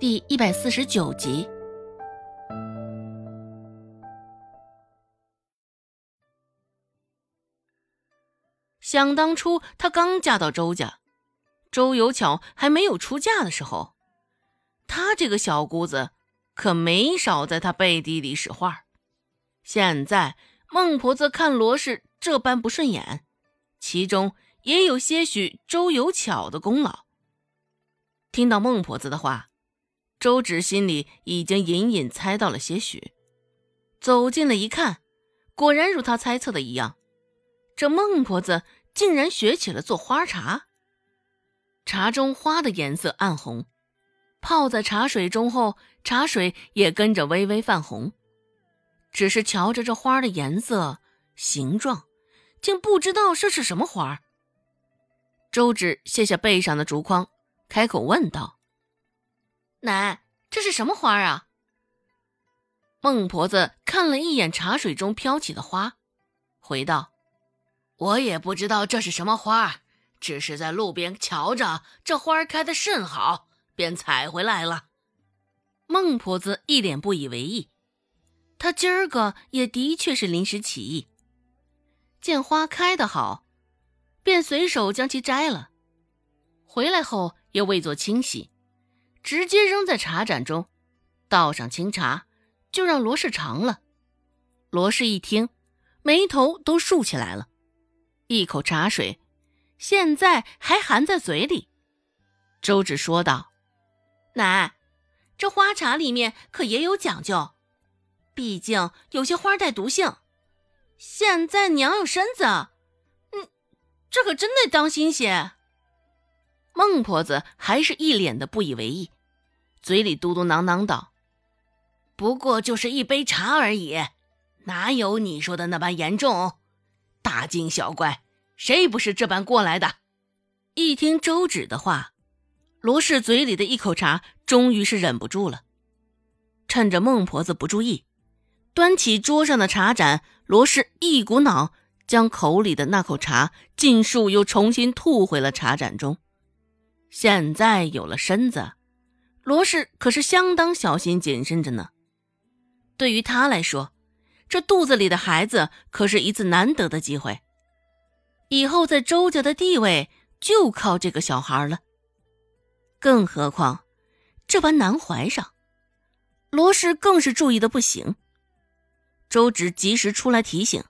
第一百四十九集。想当初，她刚嫁到周家，周有巧还没有出嫁的时候，她这个小姑子可没少在她背地里使坏。现在孟婆子看罗氏这般不顺眼，其中也有些许周有巧的功劳。听到孟婆子的话。周芷心里已经隐隐猜到了些许，走近了一看，果然如他猜测的一样，这孟婆子竟然学起了做花茶。茶中花的颜色暗红，泡在茶水中后，茶水也跟着微微泛红。只是瞧着这花的颜色、形状，竟不知道这是什么花。周芷卸下背上的竹筐，开口问道。奶，这是什么花啊？孟婆子看了一眼茶水中飘起的花，回道：“我也不知道这是什么花，只是在路边瞧着这花开的甚好，便采回来了。”孟婆子一脸不以为意，她今儿个也的确是临时起意，见花开得好，便随手将其摘了，回来后又未做清洗。直接扔在茶盏中，倒上清茶，就让罗氏尝了。罗氏一听，眉头都竖起来了，一口茶水，现在还含在嘴里。周芷说道：“奶，这花茶里面可也有讲究，毕竟有些花带毒性。现在娘有身子，嗯，这可真得当心些。”孟婆子还是一脸的不以为意，嘴里嘟嘟囔囔道：“不过就是一杯茶而已，哪有你说的那般严重？大惊小怪，谁不是这般过来的？”一听周芷的话，罗氏嘴里的一口茶终于是忍不住了，趁着孟婆子不注意，端起桌上的茶盏，罗氏一股脑将口里的那口茶尽数又重新吐回了茶盏中。现在有了身子，罗氏可是相当小心谨慎着呢。对于他来说，这肚子里的孩子可是一次难得的机会，以后在周家的地位就靠这个小孩了。更何况这般难怀上，罗氏更是注意的不行。周芷及时出来提醒，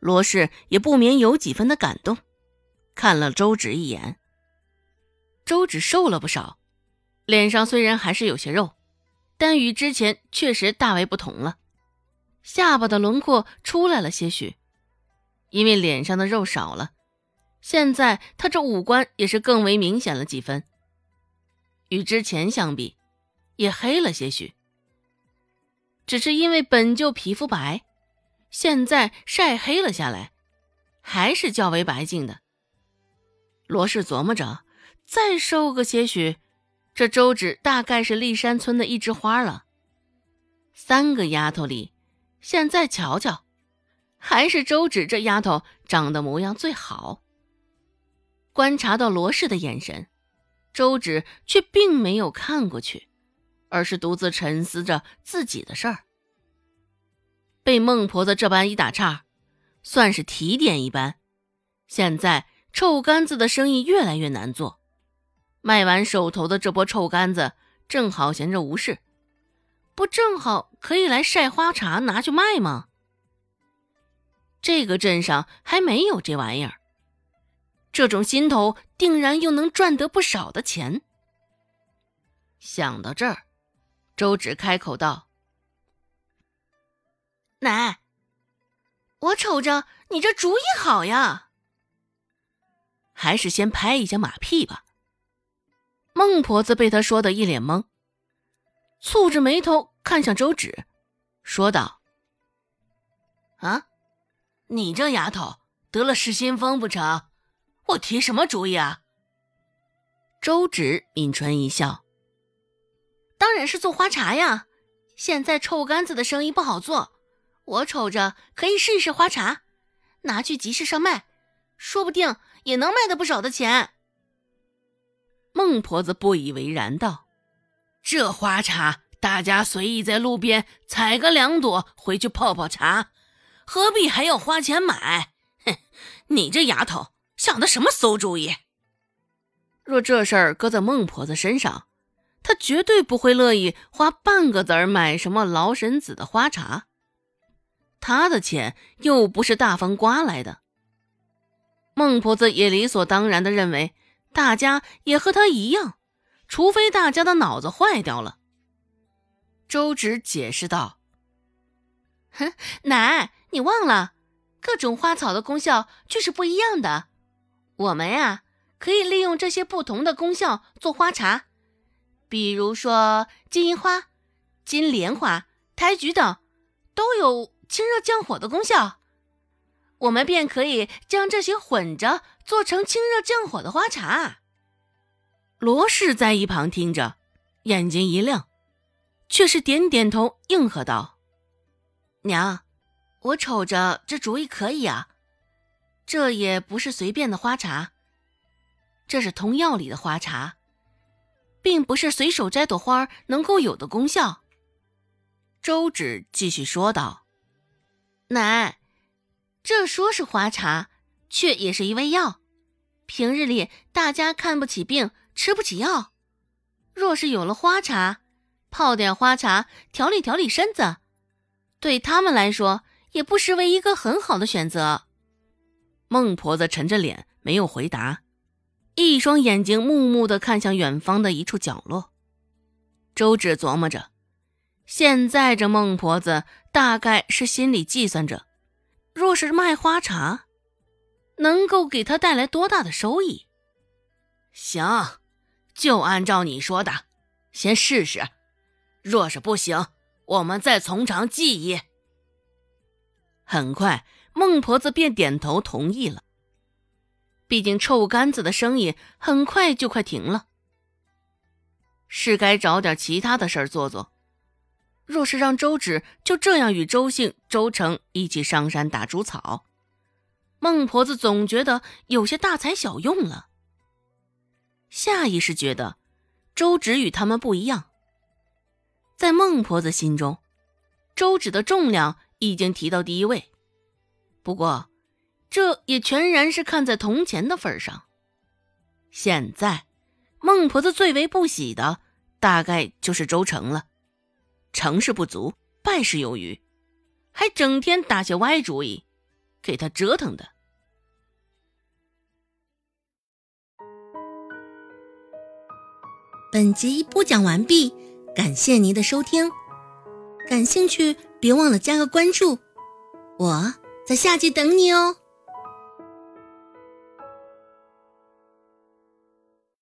罗氏也不免有几分的感动，看了周芷一眼。周芷瘦了不少，脸上虽然还是有些肉，但与之前确实大为不同了。下巴的轮廓出来了些许，因为脸上的肉少了，现在她这五官也是更为明显了几分。与之前相比，也黑了些许。只是因为本就皮肤白，现在晒黑了下来，还是较为白净的。罗氏琢磨着。再瘦个些许，这周芷大概是立山村的一枝花了。三个丫头里，现在瞧瞧，还是周芷这丫头长得模样最好。观察到罗氏的眼神，周芷却并没有看过去，而是独自沉思着自己的事儿。被孟婆子这般一打岔，算是提点一般。现在臭干子的生意越来越难做。卖完手头的这波臭干子，正好闲着无事，不正好可以来晒花茶拿去卖吗？这个镇上还没有这玩意儿，这种心头定然又能赚得不少的钱。想到这儿，周芷开口道：“奶，我瞅着你这主意好呀，还是先拍一下马屁吧。”孟婆子被他说的一脸懵，蹙着眉头看向周芷，说道：“啊，你这丫头得了失心疯不成？我提什么主意啊？”周芷抿唇一笑：“当然是做花茶呀！现在臭干子的生意不好做，我瞅着可以试一试花茶，拿去集市上卖，说不定也能卖得不少的钱。”孟婆子不以为然道：“这花茶，大家随意在路边采个两朵回去泡泡茶，何必还要花钱买？哼，你这丫头想的什么馊主意？若这事儿搁在孟婆子身上，她绝对不会乐意花半个子儿买什么劳神子的花茶。她的钱又不是大风刮来的。孟婆子也理所当然的认为，大家也和他一样，除非大家的脑子坏掉了。周芷解释道：“哼，奶，你忘了，各种花草的功效却是不一样的。我们呀。”可以利用这些不同的功效做花茶，比如说金银花、金莲花、胎菊等，都有清热降火的功效。我们便可以将这些混着做成清热降火的花茶。罗氏在一旁听着，眼睛一亮，却是点点头应和道：“娘，我瞅着这主意可以啊，这也不是随便的花茶。”这是通药里的花茶，并不是随手摘朵花能够有的功效。周芷继续说道：“奶，这说是花茶，却也是一味药。平日里大家看不起病，吃不起药，若是有了花茶，泡点花茶调理调理身子，对他们来说也不失为一个很好的选择。”孟婆子沉着脸，没有回答。一双眼睛木木地看向远方的一处角落，周芷琢磨着，现在这孟婆子大概是心里计算着，若是卖花茶，能够给他带来多大的收益。行，就按照你说的，先试试，若是不行，我们再从长计议。很快，孟婆子便点头同意了。毕竟臭干子的生意很快就快停了，是该找点其他的事做做。若是让周芷就这样与周姓、周成一起上山打猪草，孟婆子总觉得有些大材小用了。下意识觉得，周芷与他们不一样。在孟婆子心中，周芷的重量已经提到第一位。不过。这也全然是看在铜钱的份上。现在，孟婆子最为不喜的，大概就是周成了。成事不足，败事有余，还整天打些歪主意，给他折腾的。本集播讲完毕，感谢您的收听。感兴趣，别忘了加个关注，我在下集等你哦。